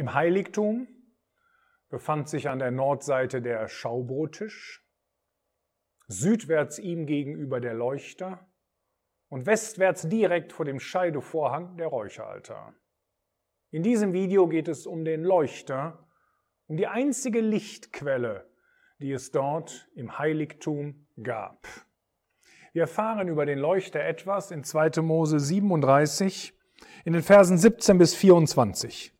Im Heiligtum befand sich an der Nordseite der Schaubrottisch, südwärts ihm gegenüber der Leuchter und westwärts direkt vor dem Scheidevorhang der Räucheraltar. In diesem Video geht es um den Leuchter, um die einzige Lichtquelle, die es dort im Heiligtum gab. Wir erfahren über den Leuchter etwas in 2. Mose 37 in den Versen 17 bis 24.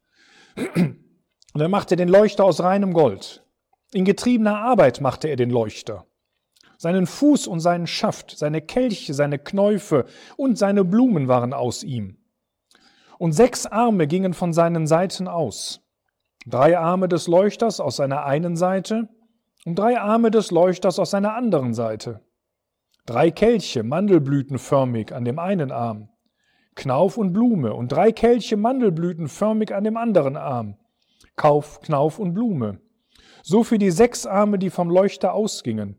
Und er machte den Leuchter aus reinem Gold. In getriebener Arbeit machte er den Leuchter. Seinen Fuß und seinen Schaft, seine Kelche, seine Knäufe und seine Blumen waren aus ihm. Und sechs Arme gingen von seinen Seiten aus. Drei Arme des Leuchters aus seiner einen Seite und drei Arme des Leuchters aus seiner anderen Seite. Drei Kelche, mandelblütenförmig an dem einen Arm. Knauf und Blume und drei Kelche mandelblütenförmig an dem anderen Arm. Kauf, Knauf und Blume. So für die sechs Arme, die vom Leuchter ausgingen.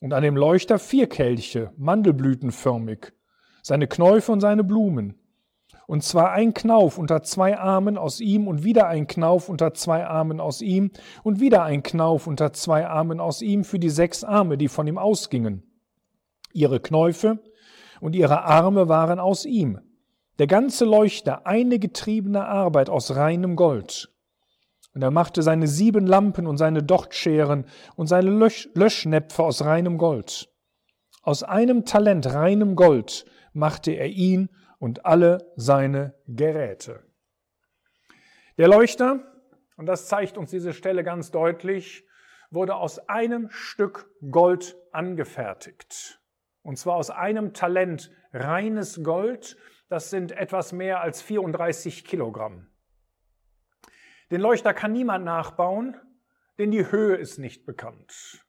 Und an dem Leuchter vier Kelche, mandelblütenförmig, seine Knäufe und seine Blumen. Und zwar ein Knauf unter zwei Armen aus ihm und wieder ein Knauf unter zwei Armen aus ihm und wieder ein Knauf unter zwei Armen aus ihm für die sechs Arme, die von ihm ausgingen. Ihre Knäufe und ihre Arme waren aus ihm. Der ganze Leuchter eine getriebene Arbeit aus reinem Gold. Und er machte seine sieben Lampen und seine Dochtscheren und seine Lösch Löschnäpfe aus reinem Gold. Aus einem Talent reinem Gold machte er ihn und alle seine Geräte. Der Leuchter, und das zeigt uns diese Stelle ganz deutlich, wurde aus einem Stück Gold angefertigt. Und zwar aus einem Talent reines Gold. Das sind etwas mehr als 34 Kilogramm. Den Leuchter kann niemand nachbauen, denn die Höhe ist nicht bekannt.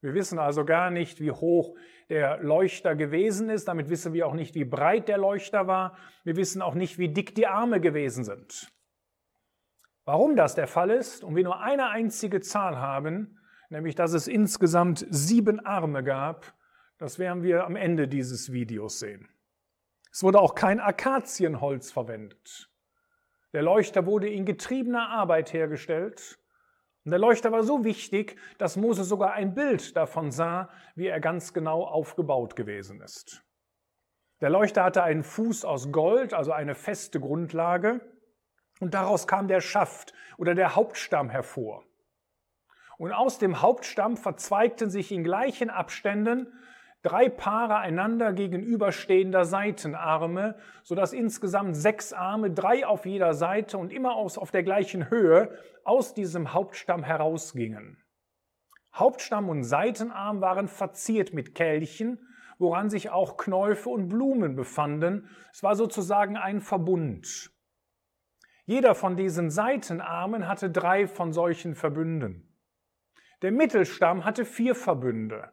Wir wissen also gar nicht, wie hoch der Leuchter gewesen ist. Damit wissen wir auch nicht, wie breit der Leuchter war. Wir wissen auch nicht, wie dick die Arme gewesen sind. Warum das der Fall ist und wir nur eine einzige Zahl haben, nämlich dass es insgesamt sieben Arme gab, das werden wir am Ende dieses Videos sehen. Es wurde auch kein Akazienholz verwendet. Der Leuchter wurde in getriebener Arbeit hergestellt. Und der Leuchter war so wichtig, dass Mose sogar ein Bild davon sah, wie er ganz genau aufgebaut gewesen ist. Der Leuchter hatte einen Fuß aus Gold, also eine feste Grundlage, und daraus kam der Schaft oder der Hauptstamm hervor. Und aus dem Hauptstamm verzweigten sich in gleichen Abständen drei Paare einander gegenüberstehender Seitenarme, sodass insgesamt sechs Arme, drei auf jeder Seite und immer aus, auf der gleichen Höhe, aus diesem Hauptstamm herausgingen. Hauptstamm und Seitenarm waren verziert mit Kelchen, woran sich auch Knäufe und Blumen befanden. Es war sozusagen ein Verbund. Jeder von diesen Seitenarmen hatte drei von solchen Verbünden. Der Mittelstamm hatte vier Verbünde.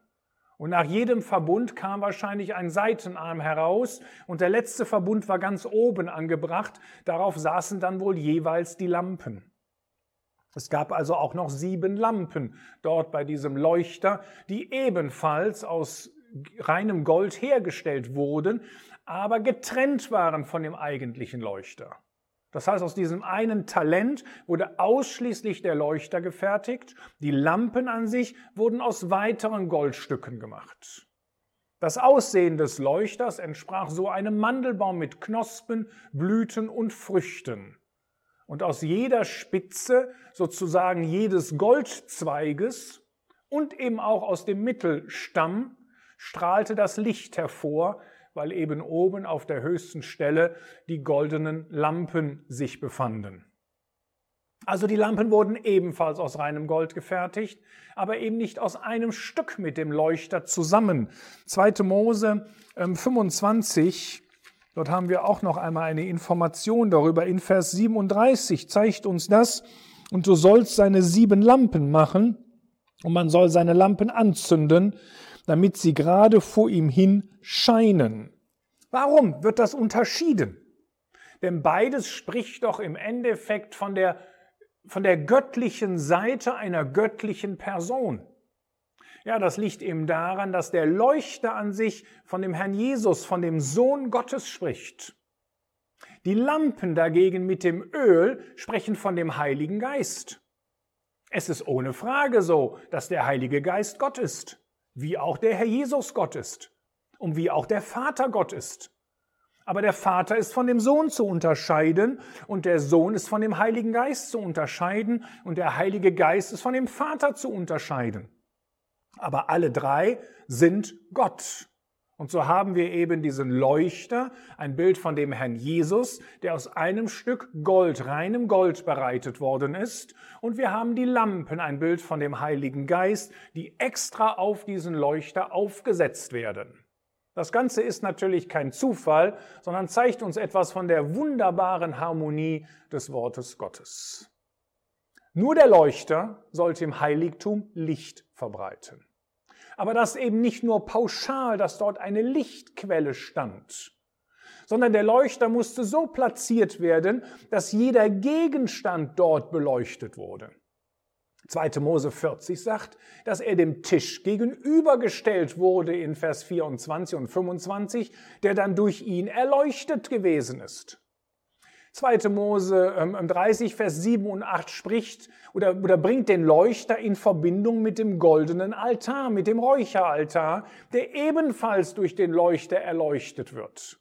Und nach jedem Verbund kam wahrscheinlich ein Seitenarm heraus und der letzte Verbund war ganz oben angebracht. Darauf saßen dann wohl jeweils die Lampen. Es gab also auch noch sieben Lampen dort bei diesem Leuchter, die ebenfalls aus reinem Gold hergestellt wurden, aber getrennt waren von dem eigentlichen Leuchter. Das heißt, aus diesem einen Talent wurde ausschließlich der Leuchter gefertigt. Die Lampen an sich wurden aus weiteren Goldstücken gemacht. Das Aussehen des Leuchters entsprach so einem Mandelbaum mit Knospen, Blüten und Früchten. Und aus jeder Spitze, sozusagen jedes Goldzweiges und eben auch aus dem Mittelstamm strahlte das Licht hervor, weil eben oben auf der höchsten Stelle die goldenen Lampen sich befanden. Also die Lampen wurden ebenfalls aus reinem Gold gefertigt, aber eben nicht aus einem Stück mit dem Leuchter zusammen. 2. Mose 25, ähm, dort haben wir auch noch einmal eine Information darüber. In Vers 37 zeigt uns das, und du sollst seine sieben Lampen machen, und man soll seine Lampen anzünden, damit sie gerade vor ihm hin scheinen. Warum wird das unterschieden? Denn beides spricht doch im Endeffekt von der, von der göttlichen Seite einer göttlichen Person. Ja, das liegt eben daran, dass der Leuchter an sich von dem Herrn Jesus, von dem Sohn Gottes spricht. Die Lampen dagegen mit dem Öl sprechen von dem Heiligen Geist. Es ist ohne Frage so, dass der Heilige Geist Gott ist, wie auch der Herr Jesus Gott ist und wie auch der Vater Gott ist. Aber der Vater ist von dem Sohn zu unterscheiden und der Sohn ist von dem Heiligen Geist zu unterscheiden und der Heilige Geist ist von dem Vater zu unterscheiden. Aber alle drei sind Gott. Und so haben wir eben diesen Leuchter, ein Bild von dem Herrn Jesus, der aus einem Stück Gold, reinem Gold bereitet worden ist. Und wir haben die Lampen, ein Bild von dem Heiligen Geist, die extra auf diesen Leuchter aufgesetzt werden. Das Ganze ist natürlich kein Zufall, sondern zeigt uns etwas von der wunderbaren Harmonie des Wortes Gottes. Nur der Leuchter sollte im Heiligtum Licht verbreiten aber das eben nicht nur pauschal, dass dort eine Lichtquelle stand, sondern der Leuchter musste so platziert werden, dass jeder Gegenstand dort beleuchtet wurde. 2. Mose 40 sagt, dass er dem Tisch gegenübergestellt wurde in Vers 24 und 25, der dann durch ihn erleuchtet gewesen ist. 2. Mose 30, ähm, Vers 7 und 8 spricht oder, oder bringt den Leuchter in Verbindung mit dem goldenen Altar, mit dem Räucheraltar, der ebenfalls durch den Leuchter erleuchtet wird.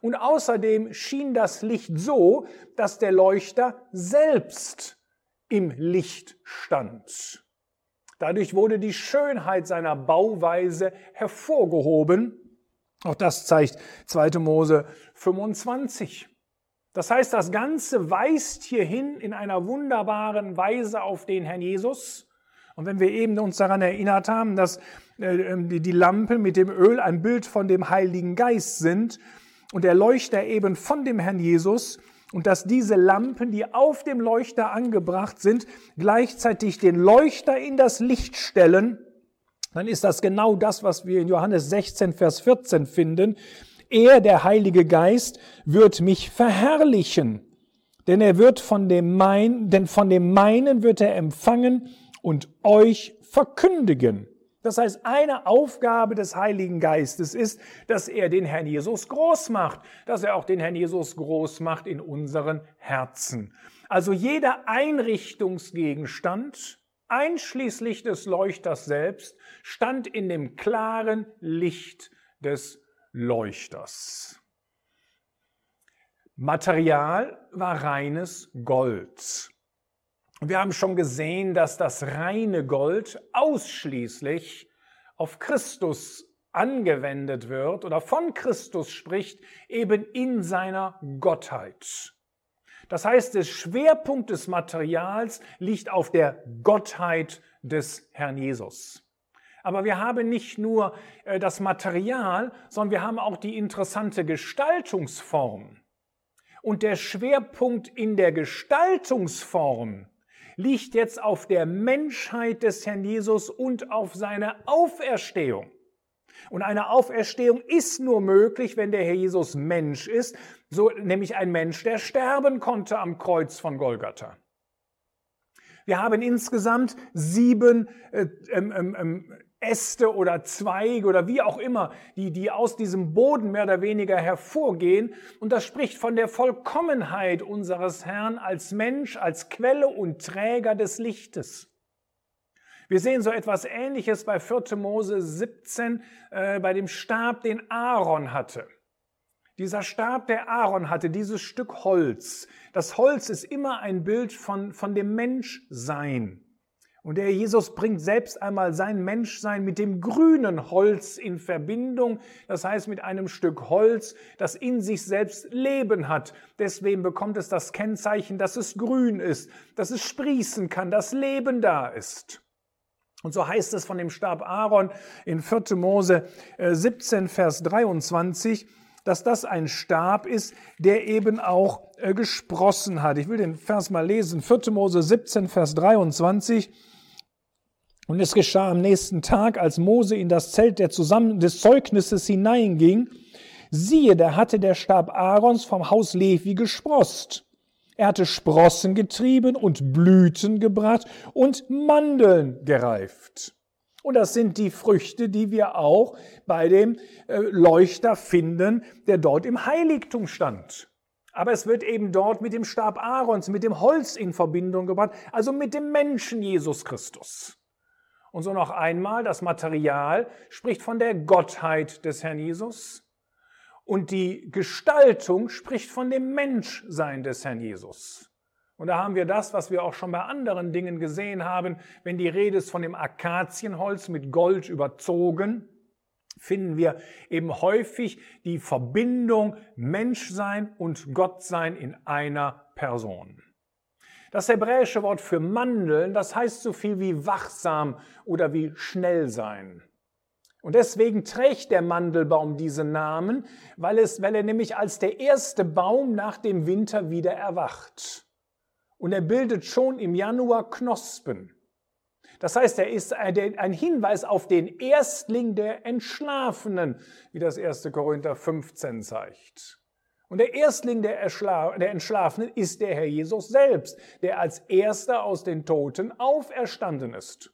Und außerdem schien das Licht so, dass der Leuchter selbst im Licht stand. Dadurch wurde die Schönheit seiner Bauweise hervorgehoben. Auch das zeigt 2. Mose 25. Das heißt, das Ganze weist hierhin in einer wunderbaren Weise auf den Herrn Jesus. Und wenn wir eben uns daran erinnert haben, dass äh, ähm, die Lampen mit dem Öl ein Bild von dem Heiligen Geist sind und der Leuchter eben von dem Herrn Jesus und dass diese Lampen, die auf dem Leuchter angebracht sind, gleichzeitig den Leuchter in das Licht stellen, dann ist das genau das, was wir in Johannes 16, Vers 14 finden. Er, der Heilige Geist, wird mich verherrlichen, denn er wird von dem mein, denn von dem meinen wird er empfangen und euch verkündigen. Das heißt, eine Aufgabe des Heiligen Geistes ist, dass er den Herrn Jesus groß macht, dass er auch den Herrn Jesus groß macht in unseren Herzen. Also jeder Einrichtungsgegenstand, einschließlich des Leuchters selbst, stand in dem klaren Licht des Leuchters. Material war reines Gold. Wir haben schon gesehen, dass das reine Gold ausschließlich auf Christus angewendet wird oder von Christus spricht, eben in seiner Gottheit. Das heißt, der Schwerpunkt des Materials liegt auf der Gottheit des Herrn Jesus. Aber wir haben nicht nur äh, das Material, sondern wir haben auch die interessante Gestaltungsform. Und der Schwerpunkt in der Gestaltungsform liegt jetzt auf der Menschheit des Herrn Jesus und auf seine Auferstehung. Und eine Auferstehung ist nur möglich, wenn der Herr Jesus Mensch ist, so nämlich ein Mensch, der sterben konnte am Kreuz von Golgatha. Wir haben insgesamt sieben äh, ähm, ähm, ähm Äste oder Zweige oder wie auch immer, die, die aus diesem Boden mehr oder weniger hervorgehen. Und das spricht von der Vollkommenheit unseres Herrn als Mensch, als Quelle und Träger des Lichtes. Wir sehen so etwas Ähnliches bei 4. Mose 17, äh, bei dem Stab, den Aaron hatte. Dieser Stab, der Aaron hatte, dieses Stück Holz. Das Holz ist immer ein Bild von, von dem Menschsein. Und der Jesus bringt selbst einmal sein Menschsein mit dem grünen Holz in Verbindung, das heißt mit einem Stück Holz, das in sich selbst Leben hat. Deswegen bekommt es das Kennzeichen, dass es grün ist, dass es sprießen kann, dass Leben da ist. Und so heißt es von dem Stab Aaron in 4. Mose 17, äh, Vers 23, dass das ein Stab ist, der eben auch äh, gesprossen hat. Ich will den Vers mal lesen. 4. Mose 17, Vers 23. Und es geschah am nächsten Tag, als Mose in das Zelt der Zusammen des Zeugnisses hineinging, siehe, da hatte der Stab Aarons vom Haus Levi gesprost. Er hatte Sprossen getrieben und Blüten gebracht und Mandeln gereift. Und das sind die Früchte, die wir auch bei dem äh, Leuchter finden, der dort im Heiligtum stand. Aber es wird eben dort mit dem Stab Aarons, mit dem Holz in Verbindung gebracht, also mit dem Menschen Jesus Christus. Und so noch einmal, das Material spricht von der Gottheit des Herrn Jesus und die Gestaltung spricht von dem Menschsein des Herrn Jesus. Und da haben wir das, was wir auch schon bei anderen Dingen gesehen haben, wenn die Rede ist von dem Akazienholz mit Gold überzogen, finden wir eben häufig die Verbindung Menschsein und Gottsein in einer Person. Das hebräische Wort für Mandeln, das heißt so viel wie wachsam oder wie schnell sein. Und deswegen trägt der Mandelbaum diesen Namen, weil, es, weil er nämlich als der erste Baum nach dem Winter wieder erwacht. Und er bildet schon im Januar Knospen. Das heißt, er ist ein Hinweis auf den Erstling der Entschlafenen, wie das 1. Korinther 15 zeigt. Und der Erstling der, Entschlafenen ist der Herr Jesus selbst, der als erster aus den Toten auferstanden ist.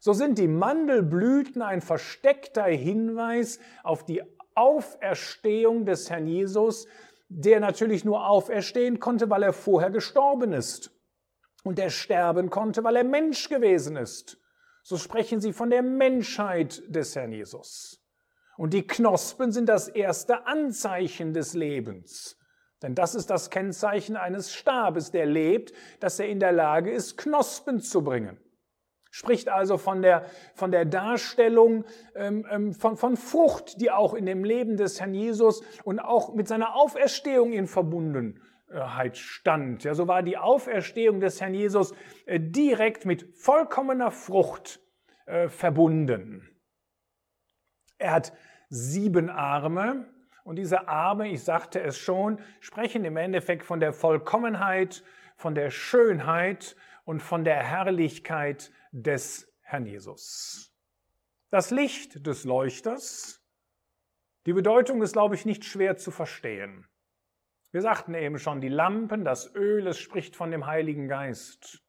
So sind die Mandelblüten ein versteckter Hinweis auf die Auferstehung des Herrn Jesus, der natürlich nur auferstehen konnte, weil er vorher gestorben ist. Und der sterben konnte, weil er Mensch gewesen ist. So sprechen sie von der Menschheit des Herrn Jesus. Und die Knospen sind das erste Anzeichen des Lebens. Denn das ist das Kennzeichen eines Stabes, der lebt, dass er in der Lage ist, Knospen zu bringen. Spricht also von der, von der Darstellung ähm, ähm, von, von Frucht, die auch in dem Leben des Herrn Jesus und auch mit seiner Auferstehung in Verbundenheit stand. Ja, so war die Auferstehung des Herrn Jesus äh, direkt mit vollkommener Frucht äh, verbunden. Er hat sieben Arme und diese Arme, ich sagte es schon, sprechen im Endeffekt von der Vollkommenheit, von der Schönheit und von der Herrlichkeit des Herrn Jesus. Das Licht des Leuchters, die Bedeutung ist, glaube ich, nicht schwer zu verstehen. Wir sagten eben schon, die Lampen, das Öl, es spricht von dem Heiligen Geist.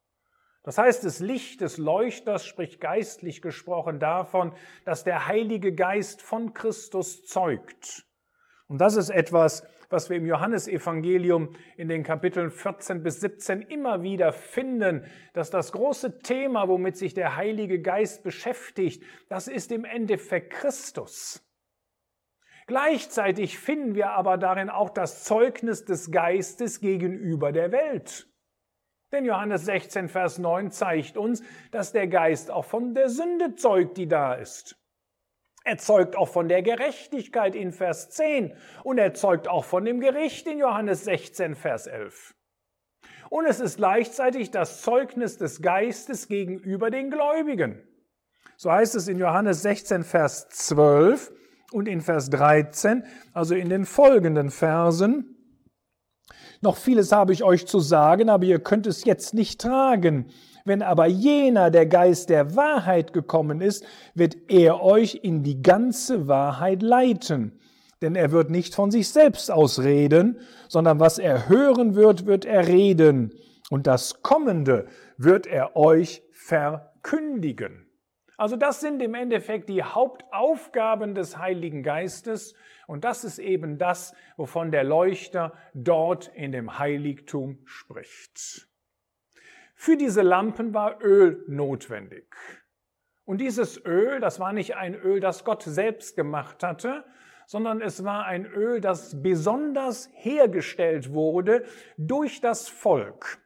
Das heißt, das Licht des Leuchters spricht geistlich gesprochen davon, dass der Heilige Geist von Christus zeugt. Und das ist etwas, was wir im Johannesevangelium in den Kapiteln 14 bis 17 immer wieder finden, dass das große Thema, womit sich der Heilige Geist beschäftigt, das ist im Endeffekt Christus. Gleichzeitig finden wir aber darin auch das Zeugnis des Geistes gegenüber der Welt. Denn Johannes 16, Vers 9 zeigt uns, dass der Geist auch von der Sünde zeugt, die da ist. Er zeugt auch von der Gerechtigkeit in Vers 10 und er zeugt auch von dem Gericht in Johannes 16, Vers 11. Und es ist gleichzeitig das Zeugnis des Geistes gegenüber den Gläubigen. So heißt es in Johannes 16, Vers 12 und in Vers 13, also in den folgenden Versen. Noch vieles habe ich euch zu sagen, aber ihr könnt es jetzt nicht tragen. Wenn aber jener, der Geist der Wahrheit gekommen ist, wird er euch in die ganze Wahrheit leiten. Denn er wird nicht von sich selbst ausreden, sondern was er hören wird, wird er reden. Und das Kommende wird er euch verkündigen. Also das sind im Endeffekt die Hauptaufgaben des Heiligen Geistes und das ist eben das, wovon der Leuchter dort in dem Heiligtum spricht. Für diese Lampen war Öl notwendig. Und dieses Öl, das war nicht ein Öl, das Gott selbst gemacht hatte, sondern es war ein Öl, das besonders hergestellt wurde durch das Volk.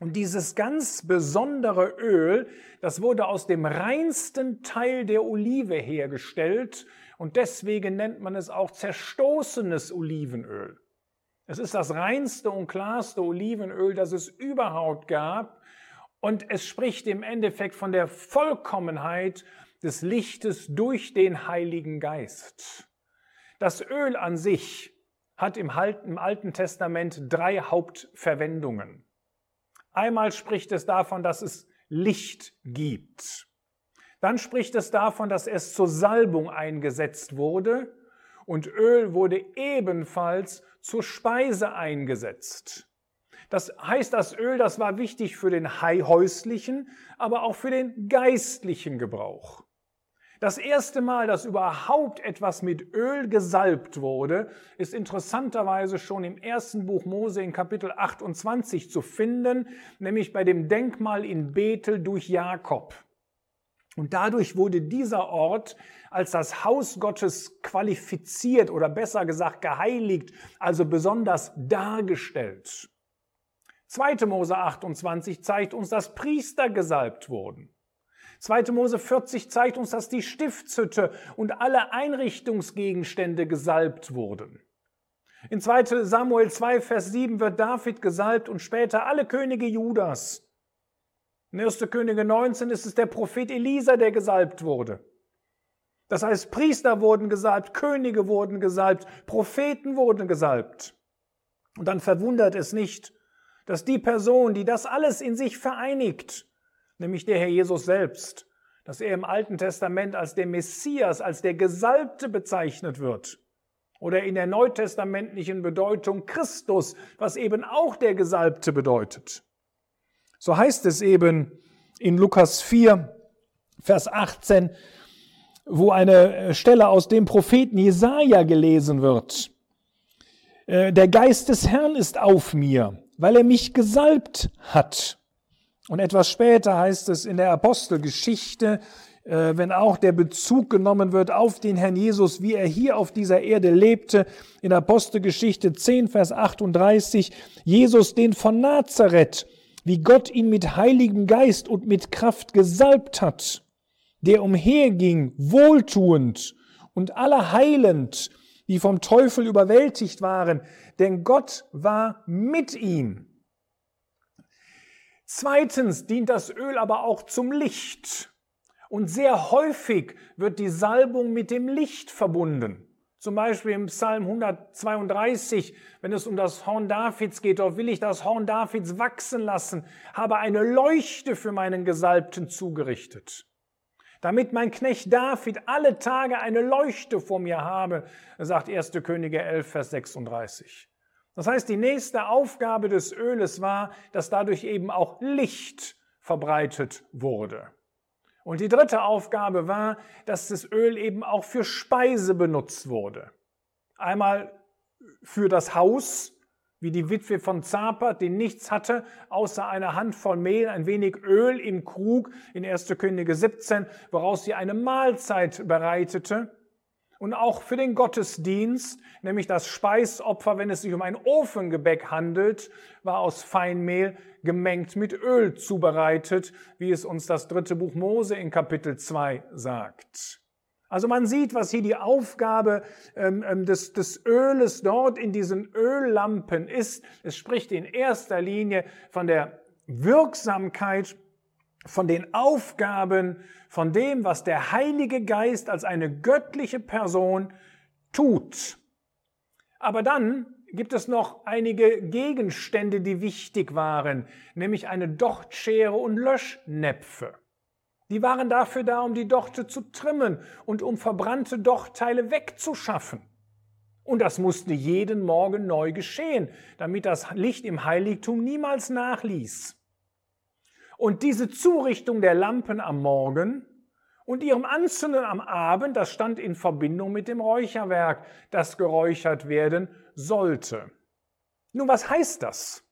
Und dieses ganz besondere Öl, das wurde aus dem reinsten Teil der Olive hergestellt und deswegen nennt man es auch zerstoßenes Olivenöl. Es ist das reinste und klarste Olivenöl, das es überhaupt gab und es spricht im Endeffekt von der Vollkommenheit des Lichtes durch den Heiligen Geist. Das Öl an sich hat im Alten Testament drei Hauptverwendungen. Einmal spricht es davon, dass es Licht gibt. Dann spricht es davon, dass es zur Salbung eingesetzt wurde und Öl wurde ebenfalls zur Speise eingesetzt. Das heißt, das Öl, das war wichtig für den häuslichen, aber auch für den geistlichen Gebrauch. Das erste Mal, dass überhaupt etwas mit Öl gesalbt wurde, ist interessanterweise schon im ersten Buch Mose in Kapitel 28 zu finden, nämlich bei dem Denkmal in Bethel durch Jakob. Und dadurch wurde dieser Ort als das Haus Gottes qualifiziert oder besser gesagt geheiligt, also besonders dargestellt. 2. Mose 28 zeigt uns, dass Priester gesalbt wurden. 2. Mose 40 zeigt uns, dass die Stiftshütte und alle Einrichtungsgegenstände gesalbt wurden. In 2. Samuel 2, Vers 7 wird David gesalbt und später alle Könige Judas. In 1. Könige 19 ist es der Prophet Elisa, der gesalbt wurde. Das heißt, Priester wurden gesalbt, Könige wurden gesalbt, Propheten wurden gesalbt. Und dann verwundert es nicht, dass die Person, die das alles in sich vereinigt, nämlich der Herr Jesus selbst, dass er im Alten Testament als der Messias, als der Gesalbte bezeichnet wird. Oder in der neutestamentlichen Bedeutung Christus, was eben auch der Gesalbte bedeutet. So heißt es eben in Lukas 4, Vers 18, wo eine Stelle aus dem Propheten Jesaja gelesen wird. Äh, der Geist des Herrn ist auf mir, weil er mich gesalbt hat. Und etwas später heißt es in der Apostelgeschichte, äh, wenn auch der Bezug genommen wird auf den Herrn Jesus, wie er hier auf dieser Erde lebte, in Apostelgeschichte 10, Vers 38, Jesus den von Nazareth, wie Gott ihn mit heiligem Geist und mit Kraft gesalbt hat, der umherging, wohltuend und alle heilend, die vom Teufel überwältigt waren, denn Gott war mit ihm. Zweitens dient das Öl aber auch zum Licht. Und sehr häufig wird die Salbung mit dem Licht verbunden. Zum Beispiel im Psalm 132, wenn es um das Horn Davids geht, dort will ich das Horn Davids wachsen lassen, habe eine Leuchte für meinen Gesalbten zugerichtet. Damit mein Knecht David alle Tage eine Leuchte vor mir habe, sagt 1. Könige 11, Vers 36. Das heißt, die nächste Aufgabe des Öles war, dass dadurch eben auch Licht verbreitet wurde. Und die dritte Aufgabe war, dass das Öl eben auch für Speise benutzt wurde. Einmal für das Haus, wie die Witwe von Zapat, die nichts hatte, außer einer Handvoll Mehl, ein wenig Öl im Krug in 1. Könige 17, woraus sie eine Mahlzeit bereitete und auch für den Gottesdienst, nämlich das Speisopfer, wenn es sich um ein Ofengebäck handelt, war aus Feinmehl gemengt mit Öl zubereitet, wie es uns das dritte Buch Mose in Kapitel 2 sagt. Also man sieht, was hier die Aufgabe ähm, ähm, des, des Öles dort in diesen Öllampen ist. Es spricht in erster Linie von der Wirksamkeit von den Aufgaben, von dem, was der Heilige Geist als eine göttliche Person tut. Aber dann gibt es noch einige Gegenstände, die wichtig waren, nämlich eine Dochtschere und Löschnäpfe. Die waren dafür da, um die Dochte zu trimmen und um verbrannte Dochtteile wegzuschaffen. Und das musste jeden Morgen neu geschehen, damit das Licht im Heiligtum niemals nachließ. Und diese Zurichtung der Lampen am Morgen und ihrem Anzünden am Abend, das stand in Verbindung mit dem Räucherwerk, das geräuchert werden sollte. Nun, was heißt das?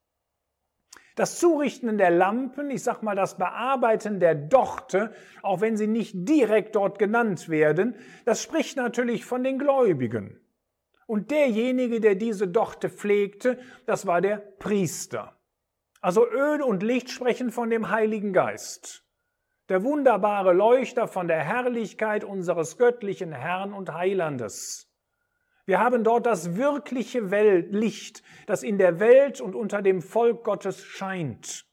Das Zurichten der Lampen, ich sag mal das Bearbeiten der Dochte, auch wenn sie nicht direkt dort genannt werden, das spricht natürlich von den Gläubigen. Und derjenige, der diese Dochte pflegte, das war der Priester. Also Öl und Licht sprechen von dem Heiligen Geist. Der wunderbare Leuchter von der Herrlichkeit unseres göttlichen Herrn und Heilandes. Wir haben dort das wirkliche Weltlicht, das in der Welt und unter dem Volk Gottes scheint.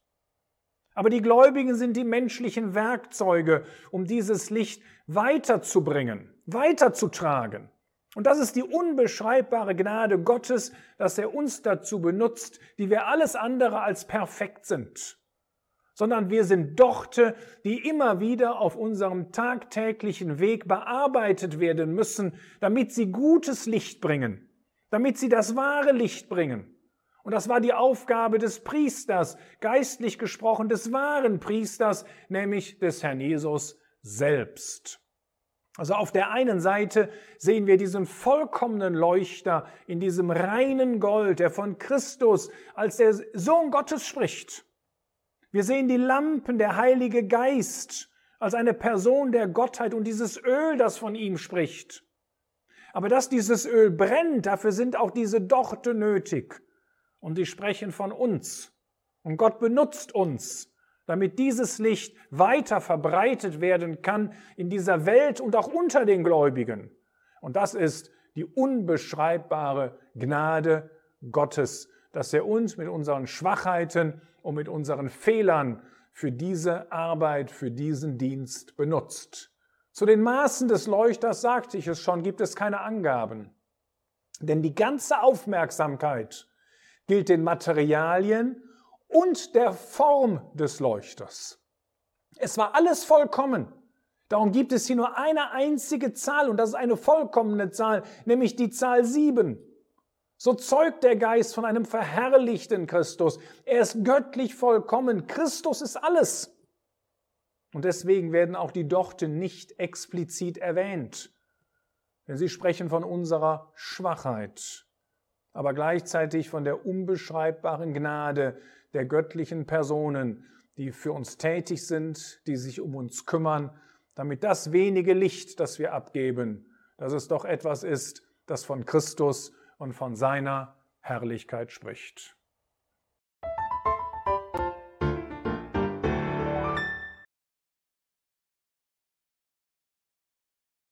Aber die Gläubigen sind die menschlichen Werkzeuge, um dieses Licht weiterzubringen, weiterzutragen. Und das ist die unbeschreibbare Gnade Gottes, dass er uns dazu benutzt, die wir alles andere als perfekt sind, sondern wir sind Dochte, die immer wieder auf unserem tagtäglichen Weg bearbeitet werden müssen, damit sie gutes Licht bringen, damit sie das wahre Licht bringen. Und das war die Aufgabe des Priesters, geistlich gesprochen des wahren Priesters, nämlich des Herrn Jesus selbst. Also auf der einen Seite sehen wir diesen vollkommenen Leuchter in diesem reinen Gold, der von Christus als der Sohn Gottes spricht. Wir sehen die Lampen, der Heilige Geist als eine Person der Gottheit und dieses Öl, das von ihm spricht. Aber dass dieses Öl brennt, dafür sind auch diese Dorte nötig. Und die sprechen von uns. Und Gott benutzt uns, damit dieses Licht weiter verbreitet werden kann in dieser Welt und auch unter den Gläubigen. Und das ist die unbeschreibbare Gnade Gottes, dass er uns mit unseren Schwachheiten und mit unseren Fehlern für diese Arbeit, für diesen Dienst benutzt. Zu den Maßen des Leuchters sagte ich es schon, gibt es keine Angaben. Denn die ganze Aufmerksamkeit gilt den Materialien und der Form des Leuchters. Es war alles vollkommen. Darum gibt es hier nur eine einzige Zahl und das ist eine vollkommene Zahl, nämlich die Zahl sieben. So zeugt der Geist von einem verherrlichten Christus. Er ist göttlich vollkommen. Christus ist alles. Und deswegen werden auch die Dorte nicht explizit erwähnt, denn sie sprechen von unserer Schwachheit, aber gleichzeitig von der unbeschreibbaren Gnade der göttlichen Personen, die für uns tätig sind, die sich um uns kümmern, damit das wenige Licht, das wir abgeben, dass es doch etwas ist, das von Christus und von seiner Herrlichkeit spricht.